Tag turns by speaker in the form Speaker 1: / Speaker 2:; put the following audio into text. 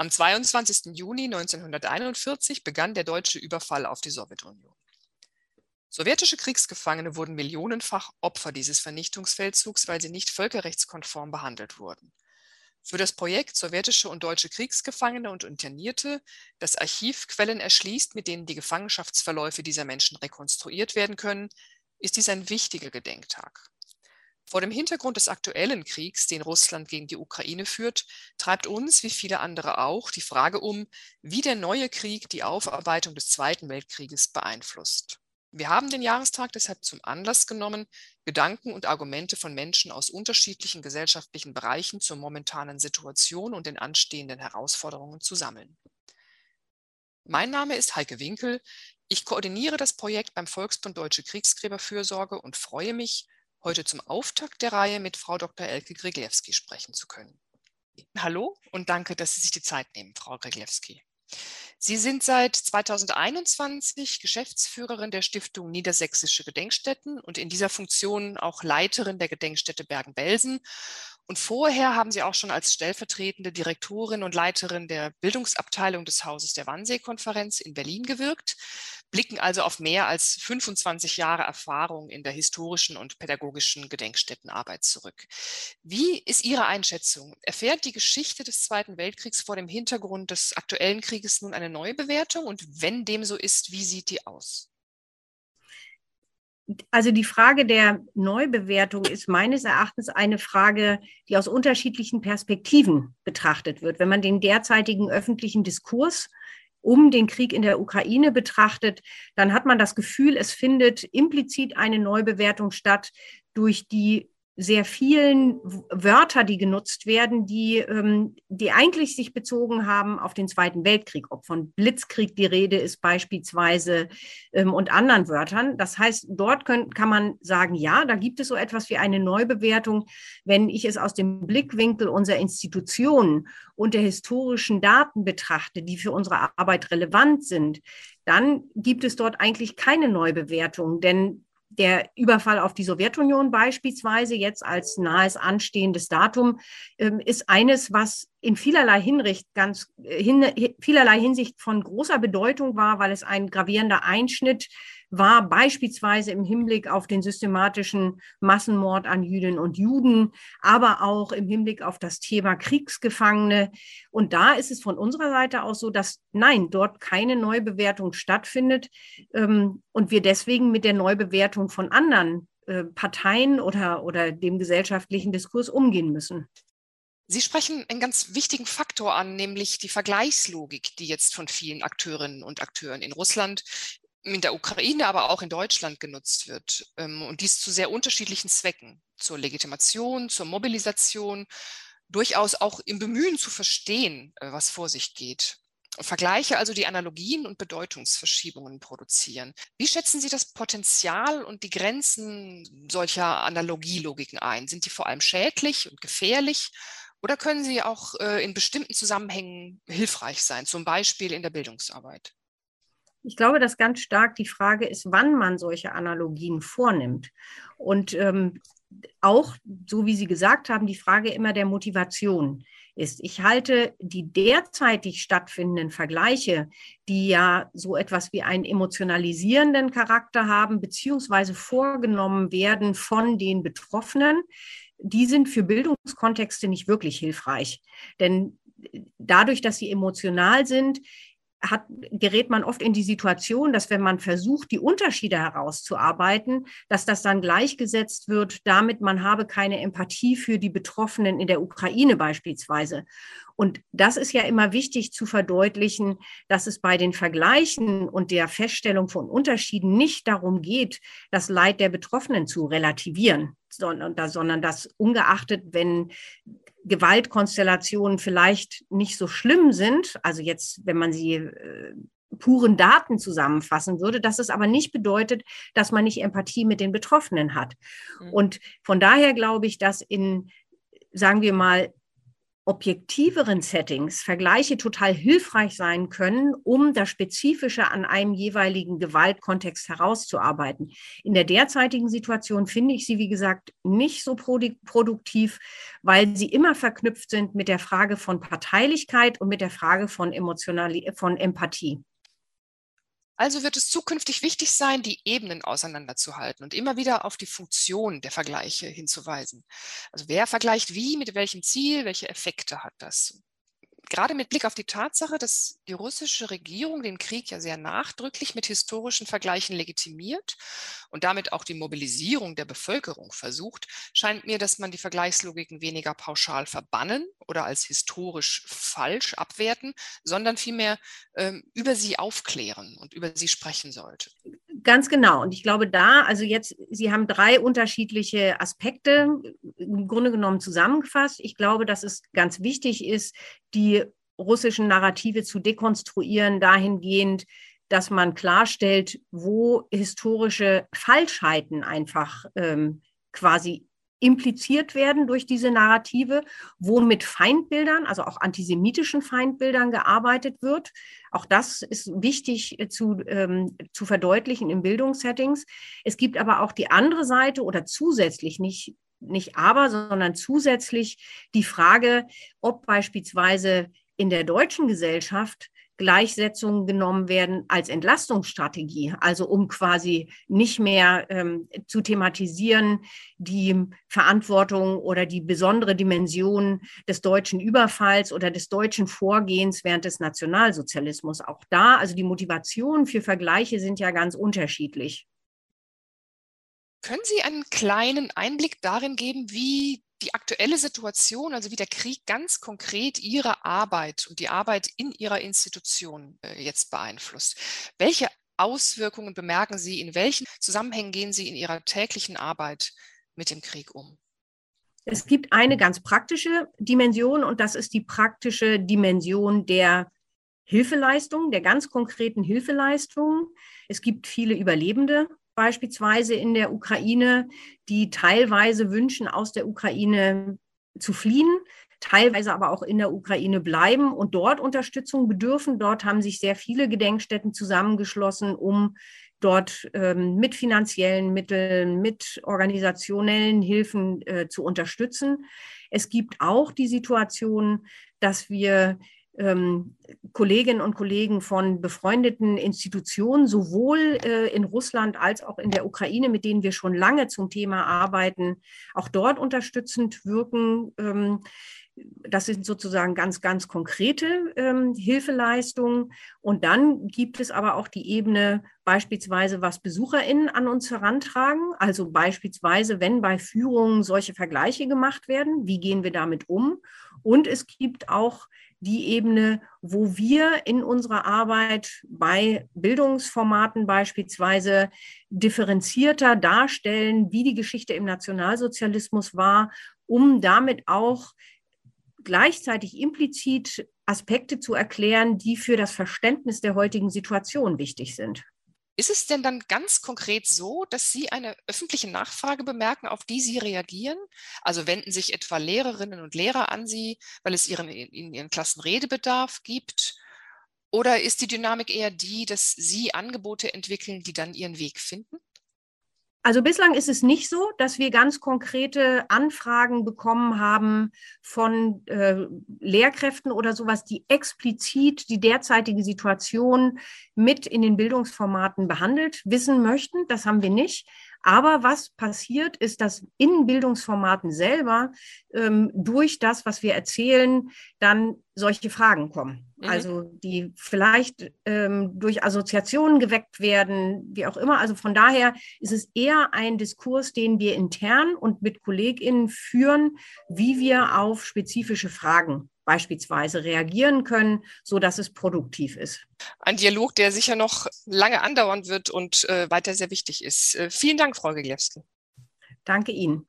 Speaker 1: Am 22. Juni 1941 begann der deutsche Überfall auf die Sowjetunion. Sowjetische Kriegsgefangene wurden millionenfach Opfer dieses Vernichtungsfeldzugs, weil sie nicht völkerrechtskonform behandelt wurden. Für das Projekt Sowjetische und deutsche Kriegsgefangene und Internierte, das Archiv Quellen erschließt, mit denen die Gefangenschaftsverläufe dieser Menschen rekonstruiert werden können, ist dies ein wichtiger Gedenktag. Vor dem Hintergrund des aktuellen Kriegs, den Russland gegen die Ukraine führt, treibt uns, wie viele andere auch, die Frage um, wie der neue Krieg die Aufarbeitung des Zweiten Weltkrieges beeinflusst. Wir haben den Jahrestag deshalb zum Anlass genommen, Gedanken und Argumente von Menschen aus unterschiedlichen gesellschaftlichen Bereichen zur momentanen Situation und den anstehenden Herausforderungen zu sammeln. Mein Name ist Heike Winkel. Ich koordiniere das Projekt beim Volksbund Deutsche Kriegsgräberfürsorge und freue mich, heute zum Auftakt der Reihe mit Frau Dr. Elke Griglewski sprechen zu können. Hallo und danke, dass Sie sich die Zeit nehmen, Frau Griglewski. Sie sind seit 2021 Geschäftsführerin der Stiftung Niedersächsische Gedenkstätten und in dieser Funktion auch Leiterin der Gedenkstätte Bergen-Belsen und vorher haben Sie auch schon als stellvertretende Direktorin und Leiterin der Bildungsabteilung des Hauses der Wannsee-Konferenz in Berlin gewirkt, blicken also auf mehr als 25 Jahre Erfahrung in der historischen und pädagogischen Gedenkstättenarbeit zurück. Wie ist Ihre Einschätzung? Erfährt die Geschichte des Zweiten Weltkriegs vor dem Hintergrund des aktuellen Krieges nun eine neue Bewertung? Und wenn dem so ist, wie sieht die aus?
Speaker 2: also die Frage der Neubewertung ist meines Erachtens eine Frage, die aus unterschiedlichen Perspektiven betrachtet wird. Wenn man den derzeitigen öffentlichen Diskurs um den Krieg in der Ukraine betrachtet, dann hat man das Gefühl, es findet implizit eine Neubewertung statt durch die sehr vielen Wörter, die genutzt werden, die, ähm, die eigentlich sich bezogen haben auf den Zweiten Weltkrieg, ob von Blitzkrieg die Rede ist beispielsweise ähm, und anderen Wörtern. Das heißt, dort können, kann man sagen, ja, da gibt es so etwas wie eine Neubewertung. Wenn ich es aus dem Blickwinkel unserer Institutionen und der historischen Daten betrachte, die für unsere Arbeit relevant sind, dann gibt es dort eigentlich keine Neubewertung, denn der Überfall auf die Sowjetunion beispielsweise jetzt als nahes anstehendes Datum ähm, ist eines, was in vielerlei Hinsicht ganz äh, hin, vielerlei Hinsicht von großer Bedeutung war, weil es ein gravierender Einschnitt war, beispielsweise im Hinblick auf den systematischen Massenmord an Jüdinnen und Juden, aber auch im Hinblick auf das Thema Kriegsgefangene. Und da ist es von unserer Seite aus so, dass nein, dort keine Neubewertung stattfindet ähm, und wir deswegen mit der Neubewertung von anderen äh, Parteien oder, oder dem gesellschaftlichen Diskurs umgehen müssen.
Speaker 1: Sie sprechen einen ganz wichtigen Faktor an, nämlich die Vergleichslogik, die jetzt von vielen Akteurinnen und Akteuren in Russland, in der Ukraine, aber auch in Deutschland genutzt wird. Ähm, und dies zu sehr unterschiedlichen Zwecken, zur Legitimation, zur Mobilisation, durchaus auch im Bemühen zu verstehen, äh, was vor sich geht. Vergleiche also die Analogien und Bedeutungsverschiebungen produzieren. Wie schätzen Sie das Potenzial und die Grenzen solcher Analogielogiken ein? Sind die vor allem schädlich und gefährlich oder können sie auch äh, in bestimmten Zusammenhängen hilfreich sein, zum Beispiel in der Bildungsarbeit?
Speaker 2: Ich glaube, dass ganz stark die Frage ist, wann man solche Analogien vornimmt. Und ähm, auch, so wie Sie gesagt haben, die Frage immer der Motivation ist. Ich halte die derzeitig stattfindenden Vergleiche, die ja so etwas wie einen emotionalisierenden Charakter haben, beziehungsweise vorgenommen werden von den Betroffenen, die sind für Bildungskontexte nicht wirklich hilfreich. Denn dadurch, dass sie emotional sind, hat, gerät man oft in die Situation, dass wenn man versucht, die Unterschiede herauszuarbeiten, dass das dann gleichgesetzt wird, damit man habe keine Empathie für die Betroffenen in der Ukraine beispielsweise. Und das ist ja immer wichtig zu verdeutlichen, dass es bei den Vergleichen und der Feststellung von Unterschieden nicht darum geht, das Leid der Betroffenen zu relativieren, sondern, sondern dass ungeachtet, wenn Gewaltkonstellationen vielleicht nicht so schlimm sind, also jetzt, wenn man sie äh, puren Daten zusammenfassen würde, dass es aber nicht bedeutet, dass man nicht Empathie mit den Betroffenen hat. Mhm. Und von daher glaube ich, dass in, sagen wir mal, objektiveren Settings Vergleiche total hilfreich sein können, um das Spezifische an einem jeweiligen Gewaltkontext herauszuarbeiten. In der derzeitigen Situation finde ich sie, wie gesagt, nicht so produktiv, weil sie immer verknüpft sind mit der Frage von Parteilichkeit und mit der Frage von, Emotionalität, von Empathie.
Speaker 1: Also wird es zukünftig wichtig sein, die Ebenen auseinanderzuhalten und immer wieder auf die Funktion der Vergleiche hinzuweisen. Also wer vergleicht wie, mit welchem Ziel, welche Effekte hat das? Gerade mit Blick auf die Tatsache, dass die russische Regierung den Krieg ja sehr nachdrücklich mit historischen Vergleichen legitimiert und damit auch die Mobilisierung der Bevölkerung versucht, scheint mir, dass man die Vergleichslogiken weniger pauschal verbannen oder als historisch falsch abwerten, sondern vielmehr ähm, über sie aufklären und über sie sprechen sollte.
Speaker 2: Ganz genau. Und ich glaube, da, also jetzt, Sie haben drei unterschiedliche Aspekte im Grunde genommen zusammengefasst. Ich glaube, dass es ganz wichtig ist, die russischen Narrative zu dekonstruieren, dahingehend, dass man klarstellt, wo historische Falschheiten einfach ähm, quasi impliziert werden durch diese Narrative, wo mit Feindbildern, also auch antisemitischen Feindbildern gearbeitet wird. Auch das ist wichtig äh, zu, ähm, zu verdeutlichen in Bildungssettings. Es gibt aber auch die andere Seite oder zusätzlich nicht nicht aber, sondern zusätzlich die Frage, ob beispielsweise in der deutschen Gesellschaft Gleichsetzungen genommen werden als Entlastungsstrategie, also um quasi nicht mehr ähm, zu thematisieren, die Verantwortung oder die besondere Dimension des deutschen Überfalls oder des deutschen Vorgehens während des Nationalsozialismus. Auch da, also die Motivationen für Vergleiche sind ja ganz unterschiedlich.
Speaker 1: Können Sie einen kleinen Einblick darin geben, wie die aktuelle Situation, also wie der Krieg ganz konkret Ihre Arbeit und die Arbeit in Ihrer Institution äh, jetzt beeinflusst. Welche Auswirkungen bemerken Sie? In welchen Zusammenhängen gehen Sie in Ihrer täglichen Arbeit mit dem Krieg um?
Speaker 2: Es gibt eine ganz praktische Dimension und das ist die praktische Dimension der Hilfeleistung, der ganz konkreten Hilfeleistung. Es gibt viele Überlebende beispielsweise in der Ukraine, die teilweise wünschen, aus der Ukraine zu fliehen, teilweise aber auch in der Ukraine bleiben und dort Unterstützung bedürfen. Dort haben sich sehr viele Gedenkstätten zusammengeschlossen, um dort ähm, mit finanziellen Mitteln, mit organisationellen Hilfen äh, zu unterstützen. Es gibt auch die Situation, dass wir ähm, Kolleginnen und Kollegen von befreundeten Institutionen, sowohl äh, in Russland als auch in der Ukraine, mit denen wir schon lange zum Thema arbeiten, auch dort unterstützend wirken. Ähm, das sind sozusagen ganz, ganz konkrete ähm, Hilfeleistungen. Und dann gibt es aber auch die Ebene beispielsweise, was BesucherInnen an uns herantragen. Also beispielsweise, wenn bei Führungen solche Vergleiche gemacht werden, wie gehen wir damit um? Und es gibt auch die Ebene, wo wir in unserer Arbeit bei Bildungsformaten beispielsweise differenzierter darstellen, wie die Geschichte im Nationalsozialismus war, um damit auch gleichzeitig implizit Aspekte zu erklären, die für das Verständnis der heutigen Situation wichtig sind.
Speaker 1: Ist es denn dann ganz konkret so, dass Sie eine öffentliche Nachfrage bemerken, auf die Sie reagieren? Also wenden sich etwa Lehrerinnen und Lehrer an Sie, weil es ihren, in Ihren Klassen Redebedarf gibt? Oder ist die Dynamik eher die, dass Sie Angebote entwickeln, die dann ihren Weg finden?
Speaker 2: Also bislang ist es nicht so, dass wir ganz konkrete Anfragen bekommen haben von äh, Lehrkräften oder sowas, die explizit die derzeitige Situation mit in den Bildungsformaten behandelt wissen möchten. Das haben wir nicht. Aber was passiert, ist, dass in Bildungsformaten selber ähm, durch das, was wir erzählen, dann solche Fragen kommen. Mhm. Also die vielleicht ähm, durch Assoziationen geweckt werden, wie auch immer. Also von daher ist es eher ein Diskurs, den wir intern und mit KollegInnen führen, wie wir auf spezifische Fragen beispielsweise reagieren können, so dass es produktiv ist.
Speaker 1: Ein Dialog, der sicher noch lange andauern wird und äh, weiter sehr wichtig ist. Äh, vielen Dank, Frau Geglewski.
Speaker 2: Danke Ihnen.